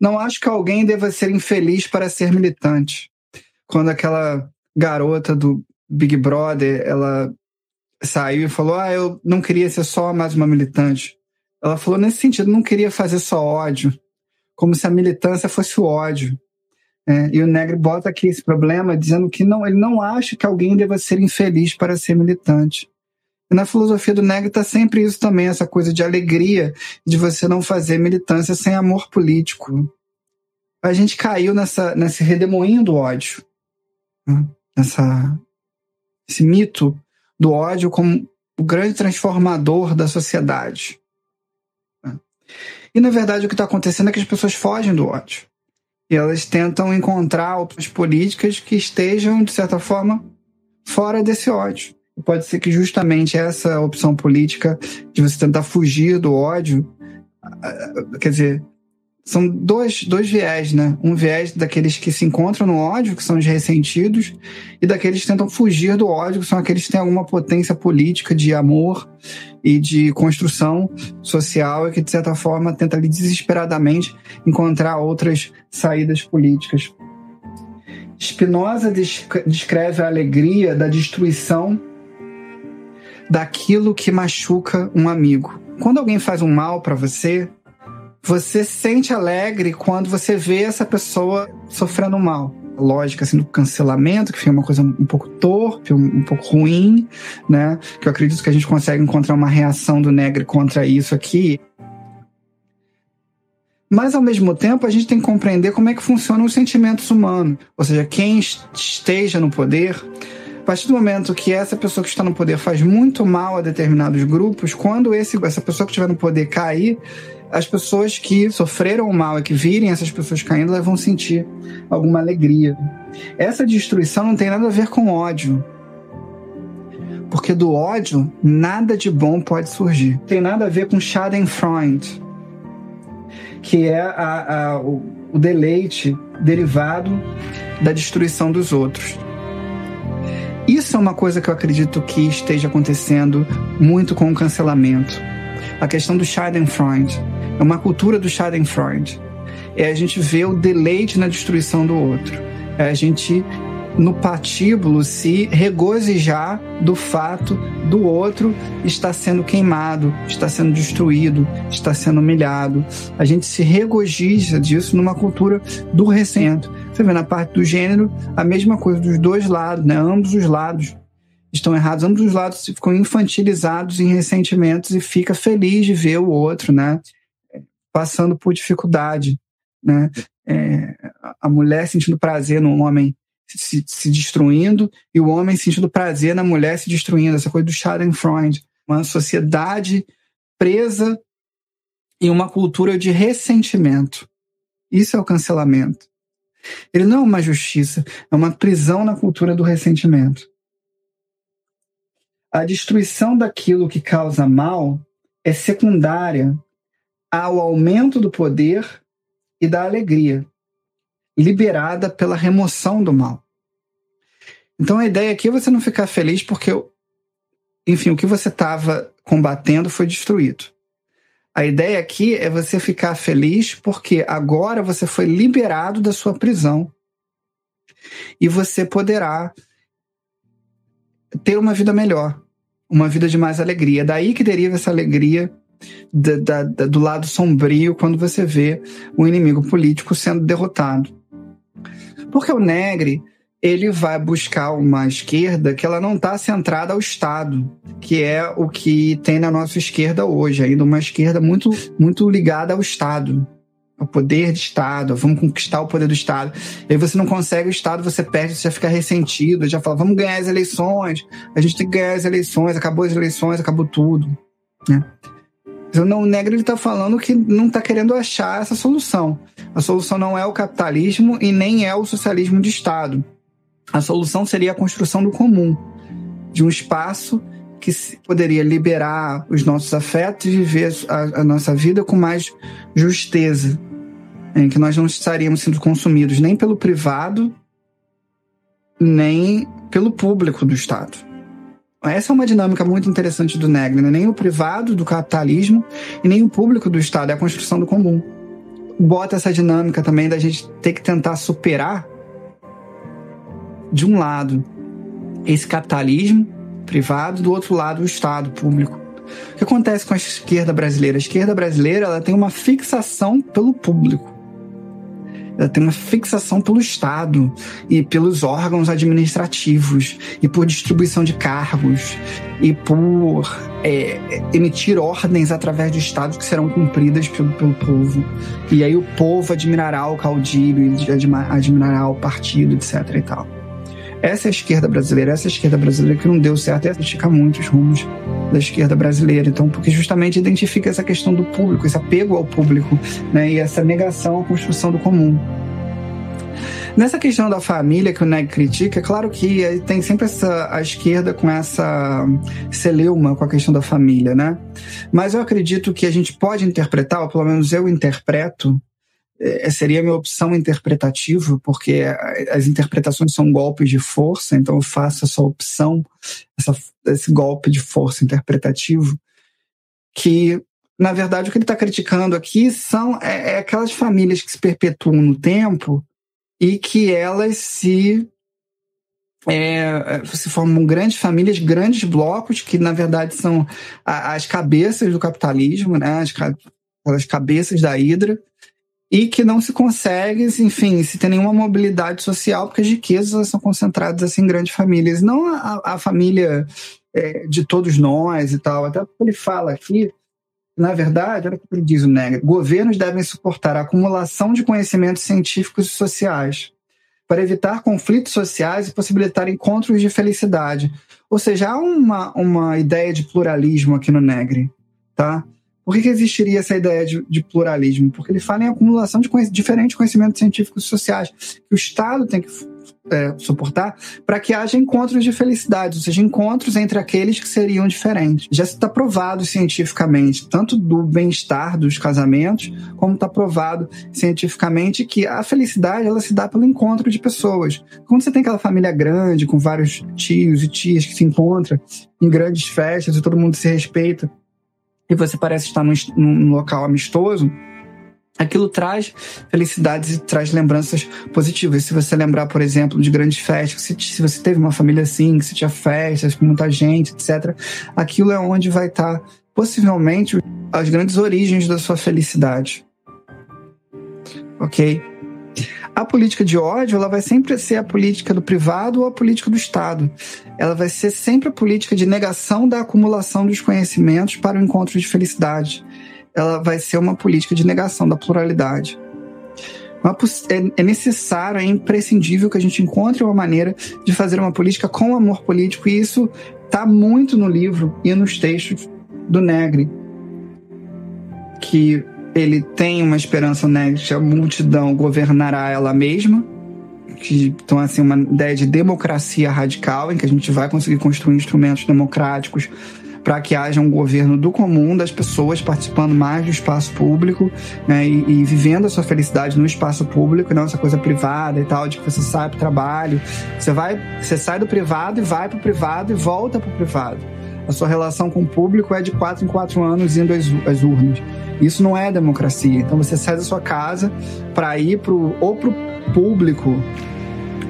Não acho que alguém deva ser infeliz para ser militante. Quando aquela garota do Big Brother, ela saiu e falou: Ah, eu não queria ser só mais uma militante. Ela falou nesse sentido, não queria fazer só ódio, como se a militância fosse o ódio. É, e o Negri bota aqui esse problema dizendo que não, ele não acha que alguém deva ser infeliz para ser militante. E na filosofia do Negri está sempre isso também, essa coisa de alegria, de você não fazer militância sem amor político. A gente caiu nessa, nesse redemoinho do ódio, né? nessa, esse mito do ódio como o grande transformador da sociedade. Né? E na verdade o que está acontecendo é que as pessoas fogem do ódio. E elas tentam encontrar outras políticas que estejam, de certa forma, fora desse ódio. Pode ser que justamente essa opção política de você tentar fugir do ódio, quer dizer, são dois, dois viés, né? Um viés daqueles que se encontram no ódio, que são os ressentidos, e daqueles que tentam fugir do ódio, que são aqueles que têm alguma potência política de amor e de construção social e que, de certa forma, tenta ali desesperadamente encontrar outras saídas políticas. Spinoza descreve a alegria da destruição daquilo que machuca um amigo. Quando alguém faz um mal para você, você se sente alegre quando você vê essa pessoa sofrendo mal. Lógica assim do cancelamento, que fica uma coisa um pouco torpe, um, pouco ruim, né? Que eu acredito que a gente consegue encontrar uma reação do Negre contra isso aqui. Mas ao mesmo tempo a gente tem que compreender como é que funcionam os sentimentos humanos. Ou seja, quem esteja no poder, partir do momento que essa pessoa que está no poder faz muito mal a determinados grupos, quando esse, essa pessoa que estiver no poder cair, as pessoas que sofreram o mal e que virem essas pessoas caindo, elas vão sentir alguma alegria. Essa destruição não tem nada a ver com ódio. Porque do ódio, nada de bom pode surgir. Tem nada a ver com Schadenfreude, que é a, a, o, o deleite derivado da destruição dos outros. Isso é uma coisa que eu acredito que esteja acontecendo muito com o cancelamento. A questão do Schadenfreude é uma cultura do Schadenfreude. É a gente ver o deleite na destruição do outro. É a gente, no patíbulo, se regozijar do fato do outro estar sendo queimado, está sendo destruído, está sendo humilhado. A gente se regozija disso numa cultura do recento. Você vê na parte do gênero a mesma coisa dos dois lados, né? Ambos os lados estão errados, ambos os lados ficam infantilizados em ressentimentos e fica feliz de ver o outro, né? passando por dificuldade, né? É, a mulher sentindo prazer no homem se, se, destruindo e o homem sentindo prazer na mulher se destruindo, essa coisa do Schadenfreude, uma sociedade presa em uma cultura de ressentimento. Isso é o cancelamento. Ele não é uma justiça, é uma prisão na cultura do ressentimento. A destruição daquilo que causa mal é secundária ao aumento do poder e da alegria, liberada pela remoção do mal. Então a ideia aqui é você não ficar feliz porque, enfim, o que você estava combatendo foi destruído. A ideia aqui é você ficar feliz porque agora você foi liberado da sua prisão e você poderá ter uma vida melhor, uma vida de mais alegria. Daí que deriva essa alegria da, da, do lado sombrio quando você vê o inimigo político sendo derrotado. Porque o Negre ele vai buscar uma esquerda que ela não está centrada ao Estado, que é o que tem na nossa esquerda hoje, ainda uma esquerda muito, muito ligada ao Estado, ao poder de Estado, vamos conquistar o poder do Estado. E aí você não consegue o Estado, você perde, você já fica ressentido, já fala, vamos ganhar as eleições, a gente tem que ganhar as eleições, acabou as eleições, acabou tudo. Né? Então, o Negro está falando que não está querendo achar essa solução. A solução não é o capitalismo e nem é o socialismo de Estado. A solução seria a construção do comum, de um espaço que poderia liberar os nossos afetos e viver a, a nossa vida com mais justeza, em que nós não estaríamos sendo consumidos nem pelo privado, nem pelo público do Estado. Essa é uma dinâmica muito interessante do Negri, né? nem o privado do capitalismo e nem o público do Estado, é a construção do comum. Bota essa dinâmica também da gente ter que tentar superar, de um lado, esse capitalismo privado, do outro lado, o Estado público. O que acontece com a esquerda brasileira? A esquerda brasileira ela tem uma fixação pelo público tem uma fixação pelo Estado e pelos órgãos administrativos e por distribuição de cargos e por é, emitir ordens através do Estado que serão cumpridas pelo, pelo povo. E aí o povo admirará o caudilho, admirará o partido, etc. e tal. Essa é a esquerda brasileira, essa é a esquerda brasileira que não deu certo e critica muito os rumos da esquerda brasileira. Então, porque justamente identifica essa questão do público, esse apego ao público, né, e essa negação à construção do comum. Nessa questão da família que o Neg critica, é claro que tem sempre essa, a esquerda com essa celeuma com a questão da família, né? Mas eu acredito que a gente pode interpretar, ou pelo menos eu interpreto, é, seria a minha opção interpretativa, porque as interpretações são golpes de força, então eu faço essa opção, essa, esse golpe de força interpretativo, que, na verdade, o que ele está criticando aqui são é, é, aquelas famílias que se perpetuam no tempo e que elas se é, se formam grandes famílias, grandes blocos, que na verdade são as cabeças do capitalismo, né? as cabeças da Hidra, e que não se consegue, enfim, se tem nenhuma mobilidade social, porque as riquezas são concentradas assim, em grandes famílias. Não a, a família é, de todos nós e tal. Até ele fala aqui, na verdade, olha o que ele diz o Nega, governos devem suportar a acumulação de conhecimentos científicos e sociais para evitar conflitos sociais e possibilitar encontros de felicidade. Ou seja, há uma, uma ideia de pluralismo aqui no Negre, tá? Por que, que existiria essa ideia de, de, pluralismo? Porque ele fala em acumulação de diferentes conhecimentos científicos e sociais que o Estado tem que é, suportar para que haja encontros de felicidade, ou seja, encontros entre aqueles que seriam diferentes. Já está provado cientificamente, tanto do bem-estar dos casamentos, como está provado cientificamente que a felicidade ela se dá pelo encontro de pessoas. Quando você tem aquela família grande, com vários tios e tias que se encontram em grandes festas e todo mundo se respeita, e você parece estar num, num local amistoso, aquilo traz felicidades e traz lembranças positivas. Se você lembrar, por exemplo, de grandes festas, se, se você teve uma família assim, que você tinha festas com muita gente, etc., aquilo é onde vai estar, possivelmente, as grandes origens da sua felicidade. Ok? A política de ódio ela vai sempre ser a política do privado ou a política do Estado. Ela vai ser sempre a política de negação da acumulação dos conhecimentos para o encontro de felicidade. Ela vai ser uma política de negação da pluralidade. É, é necessário, é imprescindível que a gente encontre uma maneira de fazer uma política com amor político, e isso está muito no livro e nos textos do Negri, que ele tem uma esperança que a multidão governará ela mesma, que então assim uma ideia de democracia radical em que a gente vai conseguir construir instrumentos democráticos para que haja um governo do comum das pessoas participando mais do espaço público né, e, e, vivendo a sua felicidade no espaço público, não essa coisa privada e tal, de que você sai para o trabalho, você vai, você sai do privado e vai para o privado e volta para o privado. A sua relação com o público é de quatro em quatro anos indo às, às urnas. Isso não é democracia. Então você sai da sua casa para ir pro, ou para o público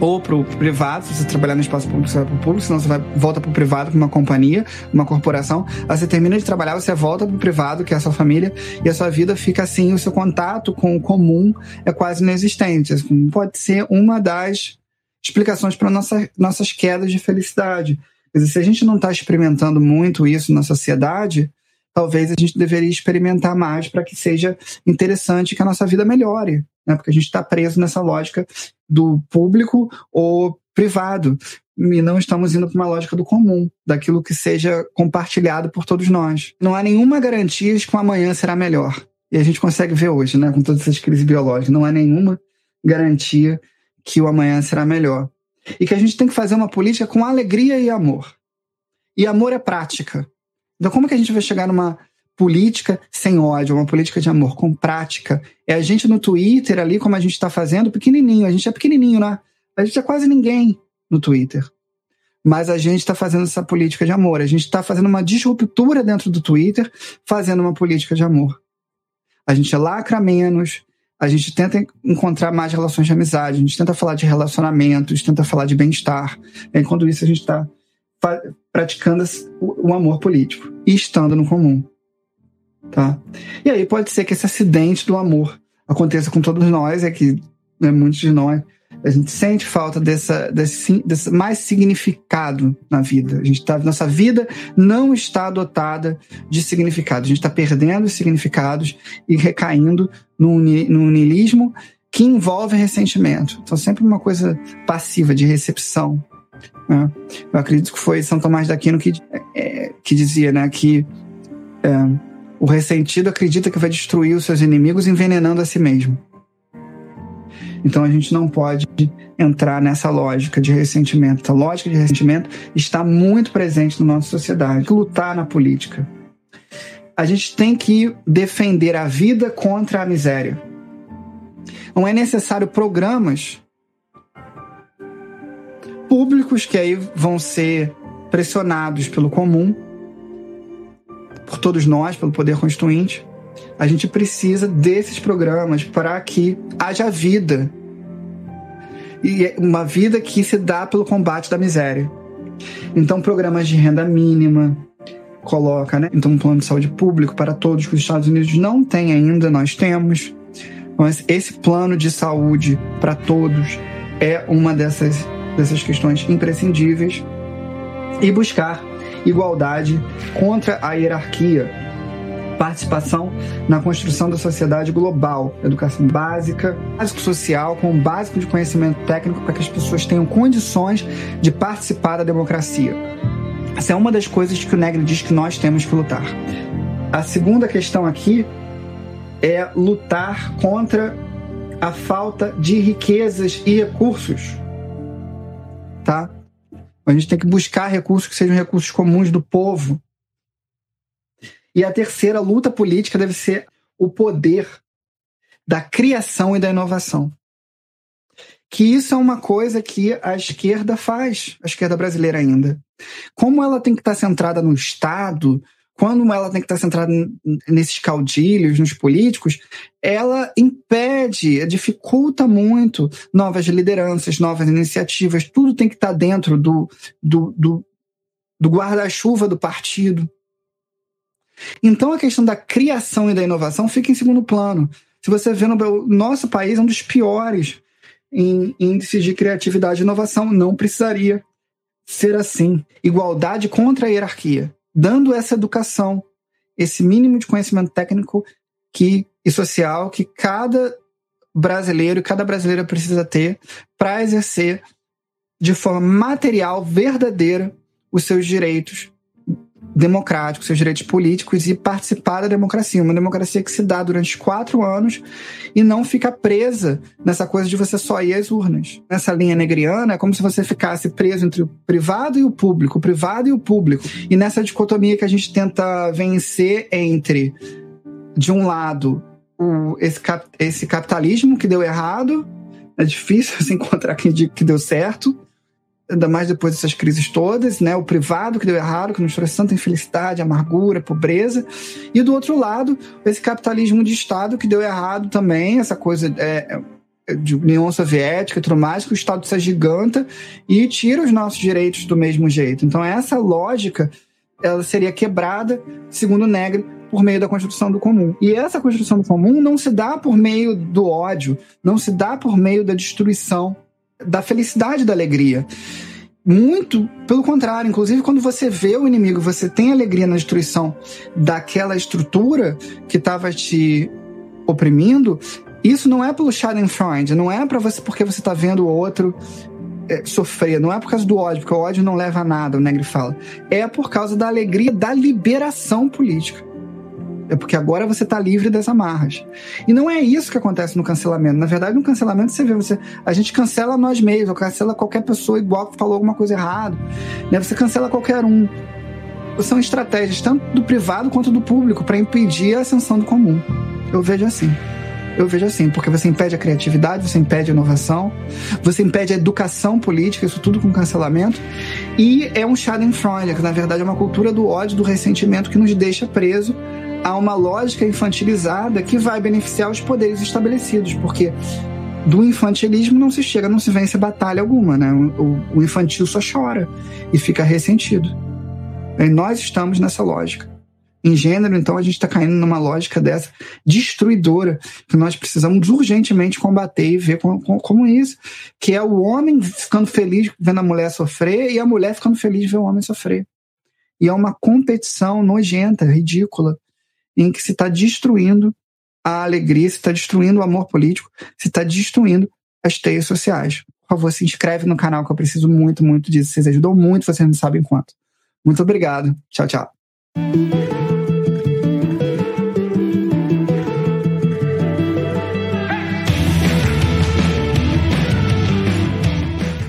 ou para o privado, se você trabalhar no espaço público, você vai para o público, senão você vai, volta para o privado, para uma companhia, uma corporação. Aí você termina de trabalhar, você volta para o privado, que é a sua família, e a sua vida fica assim, o seu contato com o comum é quase inexistente. Assim, pode ser uma das explicações para nossa, nossas quedas de felicidade. Quer dizer, se a gente não está experimentando muito isso na sociedade, talvez a gente deveria experimentar mais para que seja interessante que a nossa vida melhore, né? Porque a gente está preso nessa lógica do público ou privado e não estamos indo para uma lógica do comum, daquilo que seja compartilhado por todos nós. Não há nenhuma garantia de que o amanhã será melhor. E a gente consegue ver hoje, né, com todas essas crises biológicas, não há nenhuma garantia que o amanhã será melhor. E que a gente tem que fazer uma política com alegria e amor. E amor é prática. Então, como que a gente vai chegar numa política sem ódio, uma política de amor, com prática? É a gente no Twitter ali, como a gente está fazendo, pequenininho. A gente é pequenininho, né? A gente é quase ninguém no Twitter. Mas a gente está fazendo essa política de amor. A gente está fazendo uma disruptura dentro do Twitter, fazendo uma política de amor. A gente lacra menos, a gente tenta encontrar mais relações de amizade, a gente tenta falar de relacionamentos, tenta falar de bem-estar. Enquanto isso, a gente está praticando o, amor político e estando no comum. Tá? E aí pode ser que esse acidente do amor aconteça com todos nós, é que né, muitos de nós a gente sente falta dessa, desse, desse mais significado na vida. A gente tá, nossa vida não está dotada de significado. A gente está perdendo os significados e recaindo num, num niilismo que envolve ressentimento. Então, sempre uma coisa passiva de recepção. Né? Eu acredito que foi São Tomás d'Aquino que, é, que dizia né, que é, o ressentido acredita que vai destruir os seus inimigos envenenando a si mesmo. Então a gente não pode entrar nessa lógica de ressentimento. A lógica de ressentimento está muito presente na nossa sociedade. Lutar na política. A gente tem que defender a vida contra a miséria. Não é necessário programas públicos que aí vão ser pressionados pelo comum, por todos nós, pelo poder constituinte, a gente precisa desses programas para que haja vida. E é uma vida que se dá pelo combate da miséria. Então, programas de renda mínima, coloca, né? Então, um plano de saúde público para todos que os Estados Unidos não têm ainda, nós temos. Mas esse plano de saúde para todos é uma dessas, dessas questões imprescindíveis. E buscar igualdade contra a hierarquia participação na construção da sociedade global, educação básica, básico social, com um básico de conhecimento técnico para que as pessoas tenham condições de participar da democracia. Essa é uma das coisas que o Negri diz que nós temos que lutar. A segunda questão aqui é lutar contra a falta de riquezas e recursos. Tá? A gente tem que buscar recursos que sejam recursos comuns do povo, e a terceira luta política deve ser o poder da criação e da inovação. Que isso é uma coisa que a esquerda faz, a esquerda brasileira ainda. Como ela tem que estar centrada no Estado, quando ela tem que estar centrada nesses caudilhos, nos políticos, ela impede, dificulta muito novas lideranças, novas iniciativas, tudo tem que estar dentro do, do, do, do guarda-chuva do partido. Então a questão da criação e da inovação fica em segundo plano. Se você vê no nosso país é um dos piores em índices de criatividade e inovação, não precisaria ser assim. Igualdade contra a hierarquia, dando essa educação, esse mínimo de conhecimento técnico que, e social que cada brasileiro e cada brasileira precisa ter para exercer de forma material, verdadeira, os seus direitos democráticos, seus direitos políticos e participar da democracia. Uma democracia que se dá durante quatro anos e não fica presa nessa coisa de você só ir às urnas. Nessa linha negriana, é como se você ficasse preso entre o privado e o público, o privado e o público. E nessa dicotomia que a gente tenta vencer entre, de um lado, o, esse, cap, esse capitalismo que deu errado, é difícil se encontrar quem diga que deu certo, ainda mais depois dessas crises todas, né? O privado que deu errado, que nos trouxe tanta infelicidade, amargura, pobreza. E do outro lado, esse capitalismo de Estado que deu errado também, essa coisa é, é de União Soviética e tudo mais, que o Estado se agiganta e tira os nossos direitos do mesmo jeito. Então, essa lógica ela seria quebrada, segundo Negre, por meio da construção do comum. E essa construção do comum não se dá por meio do ódio, não se dá por meio da destruição da felicidade, da alegria. Muito pelo contrário, inclusive quando você vê o inimigo, você tem alegria na destruição daquela estrutura que estava te oprimindo. Isso não é pelo Schadenfreude, não é para você porque você está vendo o outro é, sofrer, não é por causa do ódio, porque o ódio não leva a nada, o Negri fala. É por causa da alegria da liberação política. É porque agora você está livre das amarras. E não é isso que acontece no cancelamento. Na verdade, no cancelamento você vê, você, a gente cancela nós mesmos, ou cancela qualquer pessoa igual que falou alguma coisa errada. Né? Você cancela qualquer um. São estratégias tanto do privado quanto do público para impedir a ascensão do comum. Eu vejo assim. Eu vejo assim, porque você impede a criatividade, você impede a inovação, você impede a educação política, isso tudo com cancelamento. E é um Schadenfreude, que na verdade é uma cultura do ódio, do ressentimento que nos deixa preso a uma lógica infantilizada que vai beneficiar os poderes estabelecidos, porque do infantilismo não se chega, não se vence batalha alguma, né? O, o infantil só chora e fica ressentido. E nós estamos nessa lógica. Em gênero, então, a gente está caindo numa lógica dessa destruidora que nós precisamos urgentemente combater e ver como, como isso, que é o homem ficando feliz vendo a mulher sofrer e a mulher ficando feliz vendo o homem sofrer. E é uma competição nojenta, ridícula, em que se está destruindo a alegria, se está destruindo o amor político, se está destruindo as teias sociais. Por favor, se inscreve no canal que eu preciso muito, muito disso. Vocês ajudam muito, vocês não sabem quanto. Muito obrigado. Tchau, tchau.